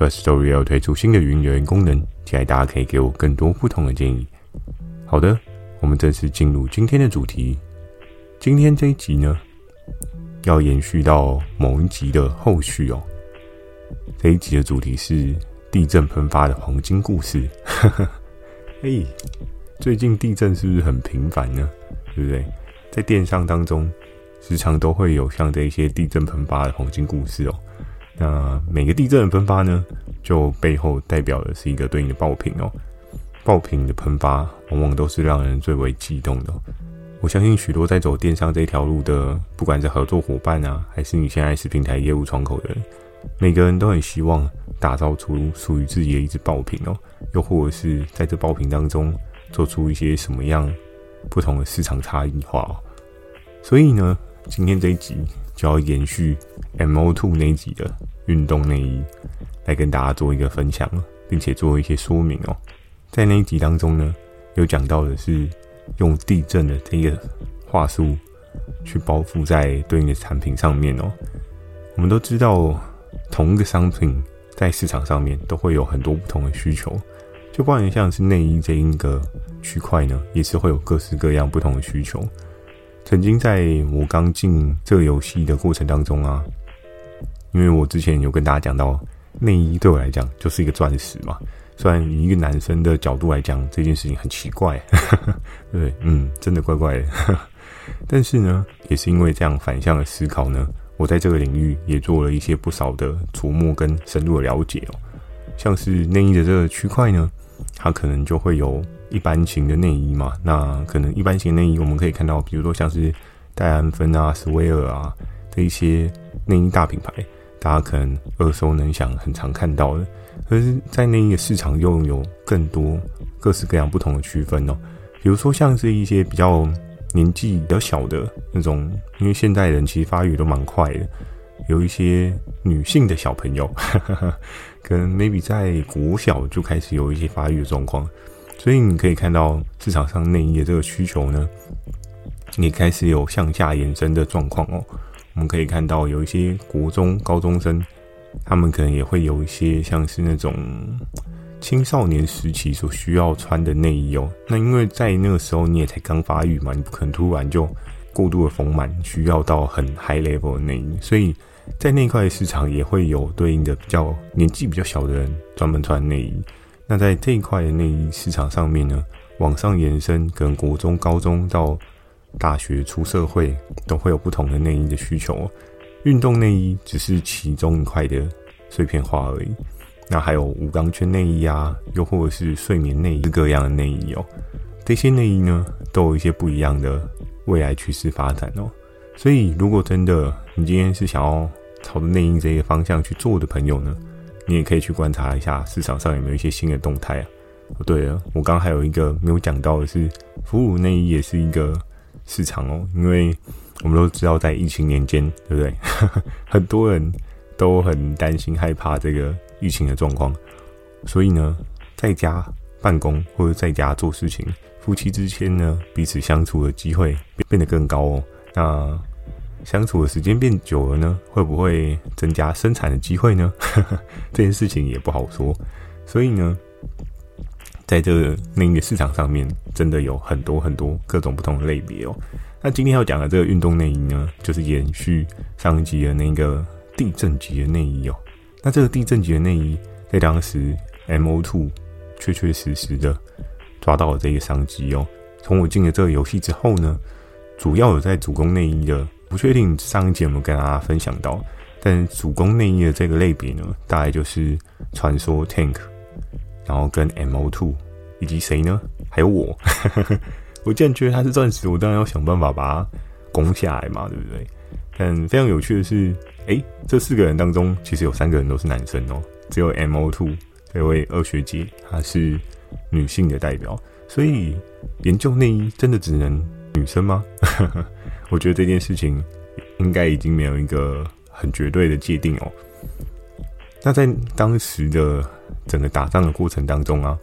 First Story 要推出新的语音留言功能，期待大家可以给我更多不同的建议。好的，我们正式进入今天的主题。今天这一集呢，要延续到某一集的后续哦。这一集的主题是地震喷发的黄金故事。嘿，最近地震是不是很频繁呢？对不对？在电商当中，时常都会有像这一些地震喷发的黄金故事哦。那每个地震的喷发呢，就背后代表的是一个对应的爆品哦。爆品的喷发往往都是让人最为激动的。我相信许多在走电商这条路的，不管是合作伙伴啊，还是你现在是平台业务窗口的人，每个人都很希望打造出属于自己的一支爆品哦。又或者是在这爆品当中做出一些什么样不同的市场差异化哦。所以呢，今天这一集就要延续。M O Two 那一集的运动内衣，来跟大家做一个分享，并且做一些说明哦。在那一集当中呢，有讲到的是用地震的这个话术去包覆在对应的产品上面哦。我们都知道，同一个商品在市场上面都会有很多不同的需求，就关于像是内衣这一个区块呢，也是会有各式各样不同的需求。曾经在我刚进这个游戏的过程当中啊。因为我之前有跟大家讲到，内衣对我来讲就是一个钻石嘛。虽然以一个男生的角度来讲，这件事情很奇怪，对，嗯，真的怪怪的。但是呢，也是因为这样反向的思考呢，我在这个领域也做了一些不少的琢磨跟深入的了解哦。像是内衣的这个区块呢，它可能就会有一般型的内衣嘛。那可能一般型内衣，我们可以看到，比如说像是戴安芬啊、斯威尔啊这一些内衣大品牌。大家可能耳熟能详、很常看到的，可是，在内衣的市场又有更多各式各样不同的区分哦。比如说，像是一些比较年纪比较小的那种，因为现代人其实发育都蛮快的，有一些女性的小朋友，呵 呵可能 maybe 在国小就开始有一些发育的状况，所以你可以看到市场上内衣的这个需求呢，也开始有向下延伸的状况哦。我们可以看到有一些国中高中生，他们可能也会有一些像是那种青少年时期所需要穿的内衣哦。那因为在那个时候你也才刚发育嘛，你不可能突然就过度的丰满，需要到很 high level 的内衣，所以在那块市场也会有对应的比较年纪比较小的人专门穿内衣。那在这一块的内衣市场上面呢，往上延伸，可能国中、高中到大学出社会都会有不同的内衣的需求，运动内衣只是其中一块的碎片化而已。那还有无钢圈内衣啊，又或者是睡眠内衣各样的内衣哦。这些内衣呢，都有一些不一样的未来趋势发展哦。所以，如果真的你今天是想要朝着内衣这个方向去做的朋友呢，你也可以去观察一下市场上有没有一些新的动态啊。对了，我刚刚还有一个没有讲到的是，哺乳内衣也是一个。市场哦，因为我们都知道，在疫情年间，对不对？很多人都很担心、害怕这个疫情的状况，所以呢，在家办公或者在家做事情，夫妻之间呢，彼此相处的机会变得更高哦。那相处的时间变久了呢，会不会增加生产的机会呢？这件事情也不好说。所以呢。在这个内衣市场上面，真的有很多很多各种不同的类别哦。那今天要讲的这个运动内衣呢，就是延续上一集的那个地震级的内衣哦。那这个地震级的内衣，在当时 M O Two 确确实实的抓到了这个商机哦。从我进了这个游戏之后呢，主要有在主攻内衣的，不确定上一集有没有跟大家分享到，但主攻内衣的这个类别呢，大概就是传说 Tank。然后跟 MO2 以及谁呢？还有我，我既然觉得他是钻石，我当然要想办法把它攻下来嘛，对不对？但非常有趣的是，诶，这四个人当中其实有三个人都是男生哦。只有 MO2 这位二学姐她是女性的代表，所以研究内衣真的只能女生吗？我觉得这件事情应该已经没有一个很绝对的界定哦。那在当时的整个打仗的过程当中啊，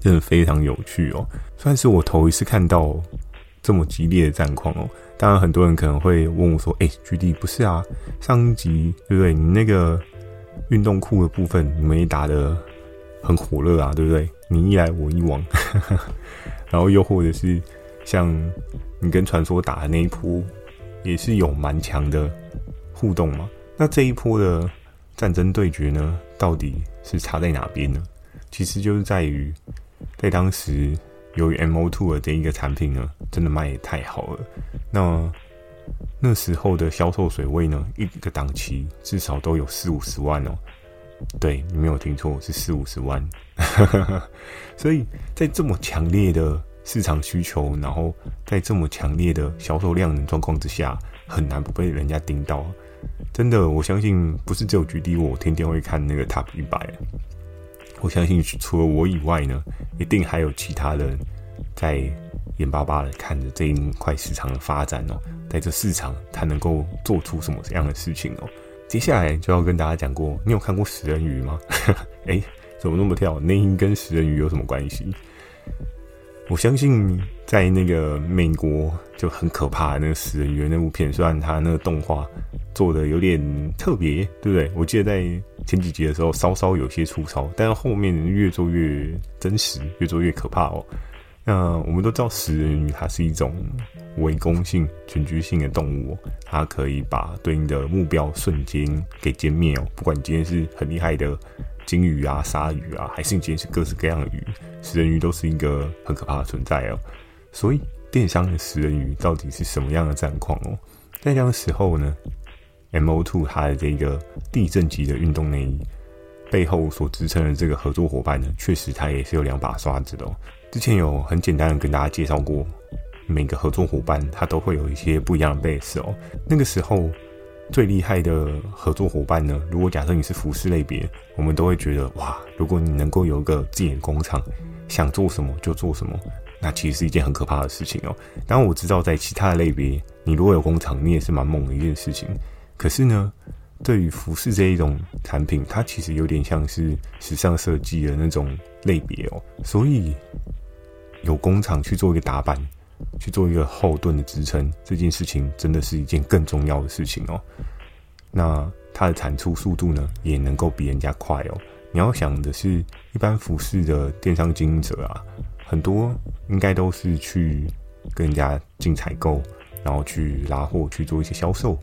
真的非常有趣哦，算是我头一次看到这么激烈的战况哦。当然，很多人可能会问我说：“哎，GD 不是啊？上一集对不对？你那个运动裤的部分，你们也打得很火热啊，对不对？你一来我一往，然后又或者是像你跟传说打的那一波，也是有蛮强的互动嘛。那这一波的。”战争对决呢，到底是差在哪边呢？其实就是在于，在当时由于 M O Two 的这一个产品呢，真的卖得太好了。那那时候的销售水位呢，一个档期至少都有四五十万哦。对，你没有听错，是四五十万。所以在这么强烈的市场需求，然后在这么强烈的销售量的状况之下，很难不被人家盯到。真的，我相信不是只有 GD 我天天会看那个 Top 一百。我相信除了我以外呢，一定还有其他人在眼巴巴的看着这一块市场的发展哦。在这市场，它能够做出什么样的事情哦？接下来就要跟大家讲过，你有看过食人鱼吗？哎，怎么那么跳？内因跟食人鱼有什么关系？我相信在那个美国就很可怕的那个食人鱼那部片，虽然它那个动画做的有点特别，对不对？我记得在前几集的时候稍稍有些粗糙，但是后面越做越真实，越做越可怕哦。那我们都知道食人鱼它是一种围攻性、群居性的动物，它可以把对应的目标瞬间给歼灭哦，不管你今天是很厉害的。鲸鱼啊，鲨鱼啊，还是你今天是各式各样的鱼，食人鱼都是一个很可怕的存在哦。所以电商的食人鱼到底是什么样的战况哦？在这个时候呢，MO Two 它的这个地震级的运动内衣背后所支撑的这个合作伙伴呢，确实它也是有两把刷子的哦。之前有很简单的跟大家介绍过，每个合作伙伴它都会有一些不一样的 base 哦。那个时候。最厉害的合作伙伴呢？如果假设你是服饰类别，我们都会觉得哇，如果你能够有一个自己的工厂，想做什么就做什么，那其实是一件很可怕的事情哦。当然我知道在其他的类别，你如果有工厂，你也是蛮猛的一件事情。可是呢，对于服饰这一种产品，它其实有点像是时尚设计的那种类别哦，所以有工厂去做一个打版。去做一个后盾的支撑，这件事情真的是一件更重要的事情哦。那它的产出速度呢，也能够比人家快哦。你要想的是，一般服饰的电商经营者啊，很多应该都是去跟人家进采购，然后去拉货去做一些销售。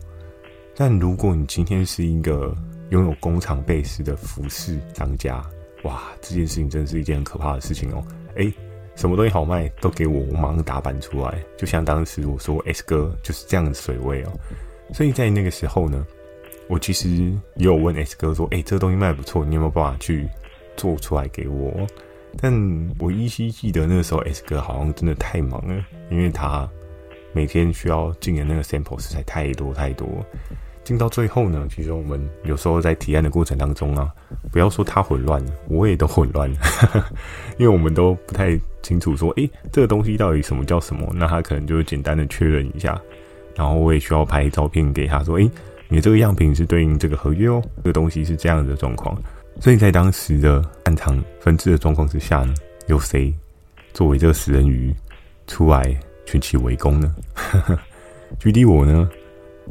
但如果你今天是一个拥有工厂背司的服饰商家，哇，这件事情真的是一件很可怕的事情哦。诶。什么东西好卖都给我，我马上打版出来。就像当时我说 S 哥就是这样的水位哦。所以在那个时候呢，我其实也有问 S 哥说：“哎，这个东西卖不错，你有没有办法去做出来给我？”但我依稀记得那个时候 S 哥好像真的太忙了，因为他每天需要进的那个 sample 实在太多太多。进到最后呢，其实我们有时候在提案的过程当中啊，不要说他混乱，我也都混乱，因为我们都不太清楚说，诶，这个东西到底什么叫什么？那他可能就简单的确认一下，然后我也需要拍照片给他说，诶，你这个样品是对应这个合约哦，这个东西是这样的状况。所以在当时的暗场分治的状况之下呢，有谁作为这个食人鱼出来群起围攻呢 举例我呢？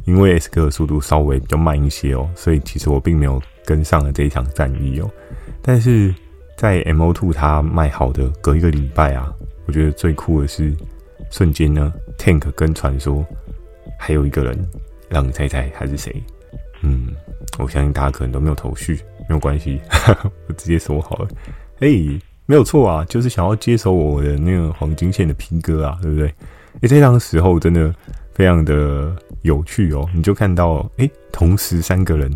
因为 S 哥的速度稍微比较慢一些哦，所以其实我并没有跟上了这一场战役哦。但是在 MO2 它卖好的隔一个礼拜啊，我觉得最酷的是瞬间呢，Tank 跟传说还有一个人，让你猜猜他是谁？嗯，我相信大家可能都没有头绪，没有关系，我直接说好了。哎，没有错啊，就是想要接手我的那个黄金线的 P 哥啊，对不对？哎，在当时候真的非常的。有趣哦，你就看到，诶，同时三个人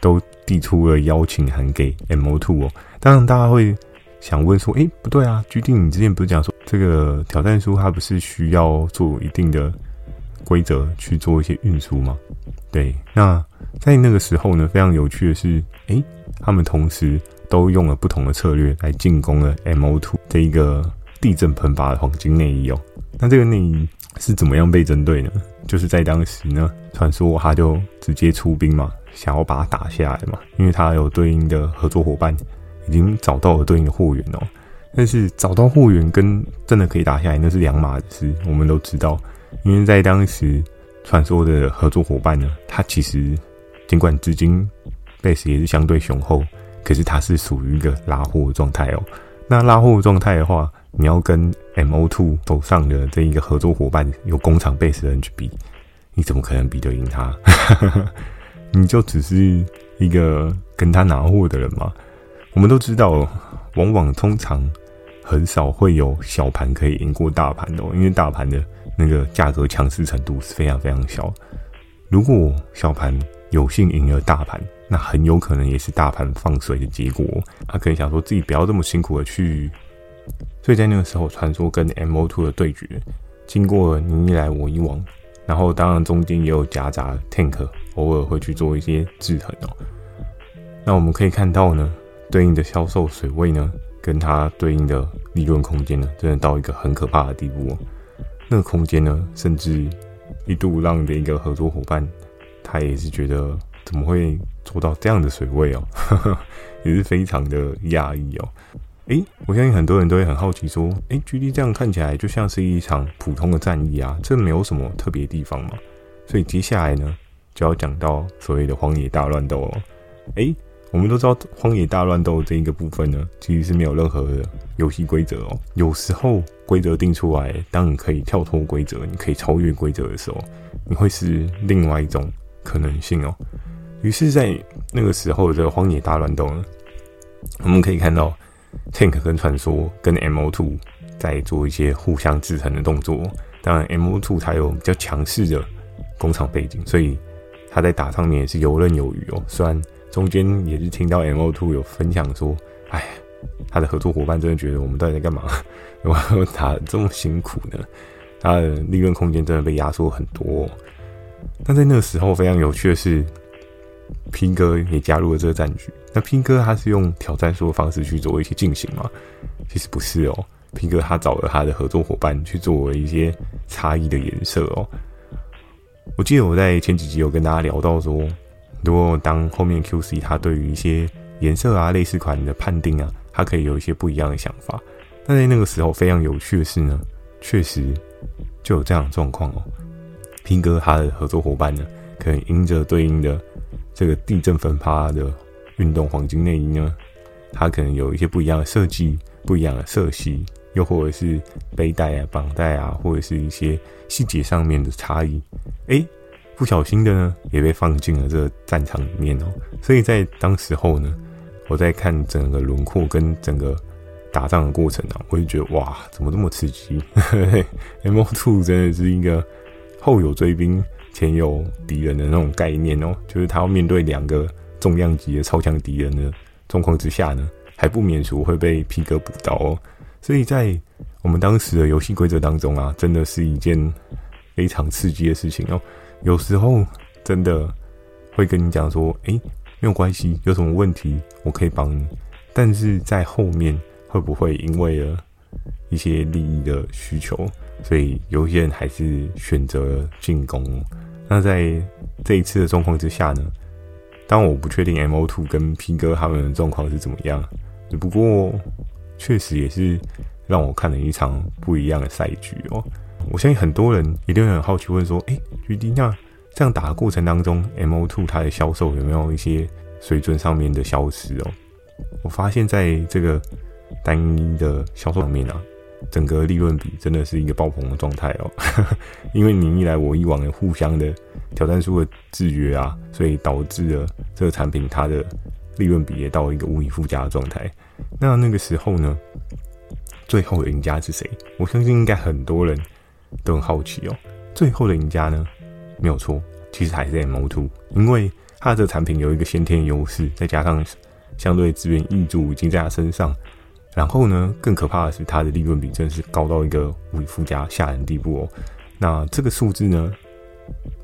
都递出了邀请函给 M O Two 哦。当然，大家会想问说，诶，不对啊居定你之前不是讲说这个挑战书它不是需要做一定的规则去做一些运输吗？对，那在那个时候呢，非常有趣的是，诶他们同时都用了不同的策略来进攻了 M O Two 这一个地震喷发的黄金内衣哦。那这个内衣是怎么样被针对呢？就是在当时呢，传说他就直接出兵嘛，想要把它打下来嘛，因为他有对应的合作伙伴，已经找到了对应的货源哦。但是找到货源跟真的可以打下来，那是两码子事。我们都知道，因为在当时，传说的合作伙伴呢，他其实尽管资金 base 也是相对雄厚，可是他是属于一个拉货的状态哦。那拉货的状态的话，你要跟 MO2 手上的这一个合作伙伴有工厂 base 的人去比，你怎么可能比得赢他？你就只是一个跟他拿货的人嘛。我们都知道，往往通常。很少会有小盘可以赢过大盘的，因为大盘的那个价格强势程度是非常非常小。如果小盘有幸赢了大盘，那很有可能也是大盘放水的结果。他可能想说自己不要这么辛苦的去，所以在那个时候，传说跟 MO2 的对决，经过了你一来我一往，然后当然中间也有夹杂 Tank，偶尔会去做一些制衡哦。那我们可以看到呢，对应的销售水位呢，跟它对应的利润空间呢，真的到一个很可怕的地步哦。那个空间呢，甚至一度让的一个合作伙伴，他也是觉得怎么会做到这样的水位哦，也是非常的讶异哦。诶，我相信很多人都会很好奇说，诶，GD 这样看起来就像是一场普通的战役啊，这没有什么特别地方嘛。所以接下来呢，就要讲到所谓的荒野大乱斗哦。诶。我们都知道，荒野大乱斗这一个部分呢，其实是没有任何的游戏规则哦。有时候规则定出来，当你可以跳脱规则，你可以超越规则的时候，你会是另外一种可能性哦。于是，在那个时候的这个荒野大乱斗呢，我们可以看到 Tank 跟传说跟 MO2 在做一些互相制衡的动作。当然，MO2 它有比较强势的工厂背景，所以他在打上面也是游刃有余哦。虽然中间也是听到 MO2 有分享说，哎，他的合作伙伴真的觉得我们到底在干嘛？为什么打这么辛苦呢？他的利润空间真的被压缩很多。但在那个时候非常有趣的是拼哥也加入了这个战局。那拼哥他是用挑战术的方式去做一些进行吗？其实不是哦拼哥他找了他的合作伙伴去做了一些差异的颜色哦。我记得我在前几集有跟大家聊到说。如果当后面 QC 他对于一些颜色啊、类似款的判定啊，他可以有一些不一样的想法。但在那个时候非常有趣的是呢，确实就有这样的状况哦。拼哥他的合作伙伴呢，可能因着对应的这个地震喷发的运动黄金内衣呢，它可能有一些不一样的设计、不一样的色系，又或者是背带啊、绑带啊，或者是一些细节上面的差异，诶。不小心的呢，也被放进了这个战场里面哦。所以在当时候呢，我在看整个轮廓跟整个打仗的过程啊，我就觉得哇，怎么这么刺激？MO2 真的是一个后有追兵，前有敌人的那种概念哦。就是他要面对两个重量级的超强敌人的状况之下呢，还不免俗会被皮革补刀哦。所以在我们当时的游戏规则当中啊，真的是一件非常刺激的事情哦。有时候真的会跟你讲说，诶，没有关系，有什么问题我可以帮你。但是在后面会不会因为了一些利益的需求，所以有些人还是选择了进攻？那在这一次的状况之下呢，当我不确定 M O Two 跟 P 哥他们的状况是怎么样，只不过确实也是让我看了一场不一样的赛局哦。我相信很多人一定会很好奇，问说：“诶，GD，那这样打的过程当中，M O Two 它的销售有没有一些水准上面的消失哦？”我发现在这个单一的销售上面啊，整个利润比真的是一个爆棚的状态哦。因为你一来我一往的互相的挑战数的制约啊，所以导致了这个产品它的利润比也到了一个无以复加的状态。那那个时候呢，最后的赢家是谁？我相信应该很多人。都很好奇哦，最后的赢家呢，没有错，其实还是 MO2，因为它的这个产品有一个先天优势，再加上相对资源挹注已经在它身上，然后呢，更可怕的是它的利润比真的是高到一个无以复加吓人地步哦。那这个数字呢，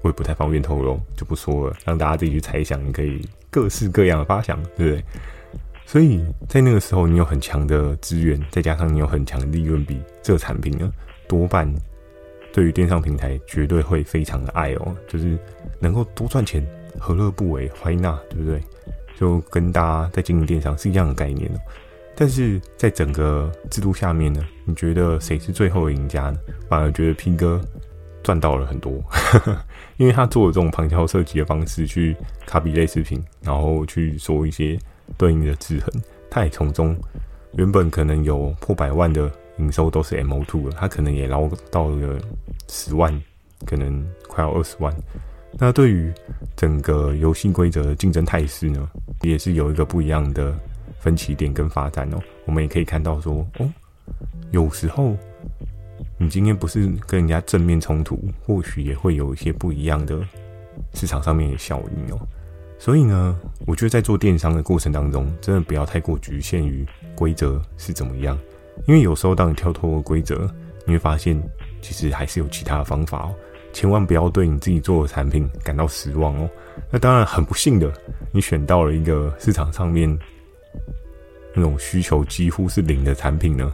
我也不太方便透露，就不说了，让大家自己去猜想，你可以各式各样的发想，对不对？所以在那个时候，你有很强的资源，再加上你有很强的利润比，这个产品呢，多半对于电商平台绝对会非常的爱哦，就是能够多赚钱，何乐不为？Why not？对不对？就跟大家在经营电商是一样的概念哦。但是在整个制度下面呢，你觉得谁是最后的赢家呢？反而觉得 P 哥赚到了很多，因为他做了这种旁敲侧击的方式去卡比类视频，然后去说一些。对应的制衡，他也从中原本可能有破百万的营收都是 MO Two 了，他可能也捞到了十万，可能快要二十万。那对于整个游戏规则的竞争态势呢，也是有一个不一样的分歧点跟发展哦。我们也可以看到说，哦，有时候你今天不是跟人家正面冲突，或许也会有一些不一样的市场上面的效应哦。所以呢，我觉得在做电商的过程当中，真的不要太过局限于规则是怎么样，因为有时候当你跳脱规则，你会发现其实还是有其他的方法哦。千万不要对你自己做的产品感到失望哦。那当然很不幸的，你选到了一个市场上面那种需求几乎是零的产品呢。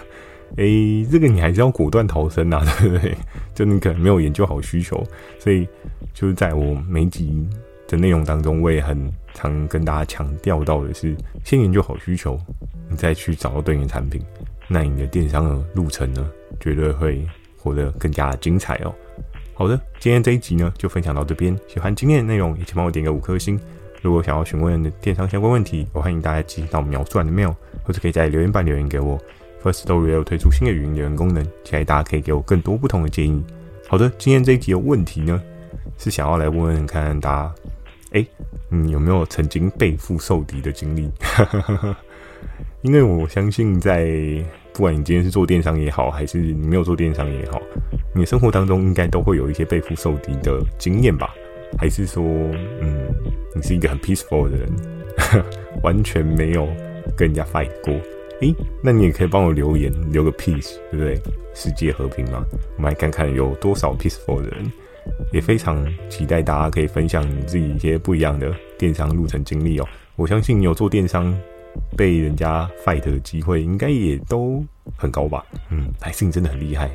诶，这个你还是要果断逃生呐，对不对？就你可能没有研究好需求，所以就是在我每集。的内容当中，我也很常跟大家强调到的是，先研究好需求，你再去找到对应的产品，那你的电商的路程呢，绝对会活得更加精彩哦。好的，今天这一集呢，就分享到这边。喜欢今天的内容，也请帮我点个五颗星。如果想要询问的电商相关问题，我欢迎大家寄到描述栏的 mail，或者可以在留言板留言给我。Firstory 有推出新的语音留言功能，期待大家可以给我更多不同的建议。好的，今天这一集的问题呢，是想要来问问看看大家。哎、你有没有曾经背负受敌的经历？因为我相信，在不管你今天是做电商也好，还是你没有做电商也好，你的生活当中应该都会有一些背负受敌的经验吧？还是说，嗯，你是一个很 peaceful 的人，完全没有跟人家 fight 过？哎、那你也可以帮我留言，留个 peace，对不对？世界和平嘛，我们来看看有多少 peaceful 的人。也非常期待大家可以分享你自己一些不一样的电商路程经历哦。我相信你有做电商被人家 fight 的机会，应该也都很高吧？嗯，还是你真的很厉害？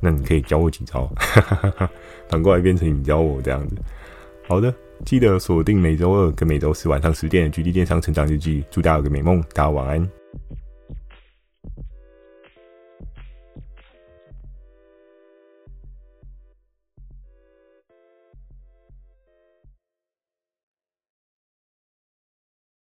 那你可以教我几招，反过来变成你教我这样子。好的，记得锁定每周二跟每周四晚上十点的《GD 电商成长日记》，祝大家有个美梦，大家晚安。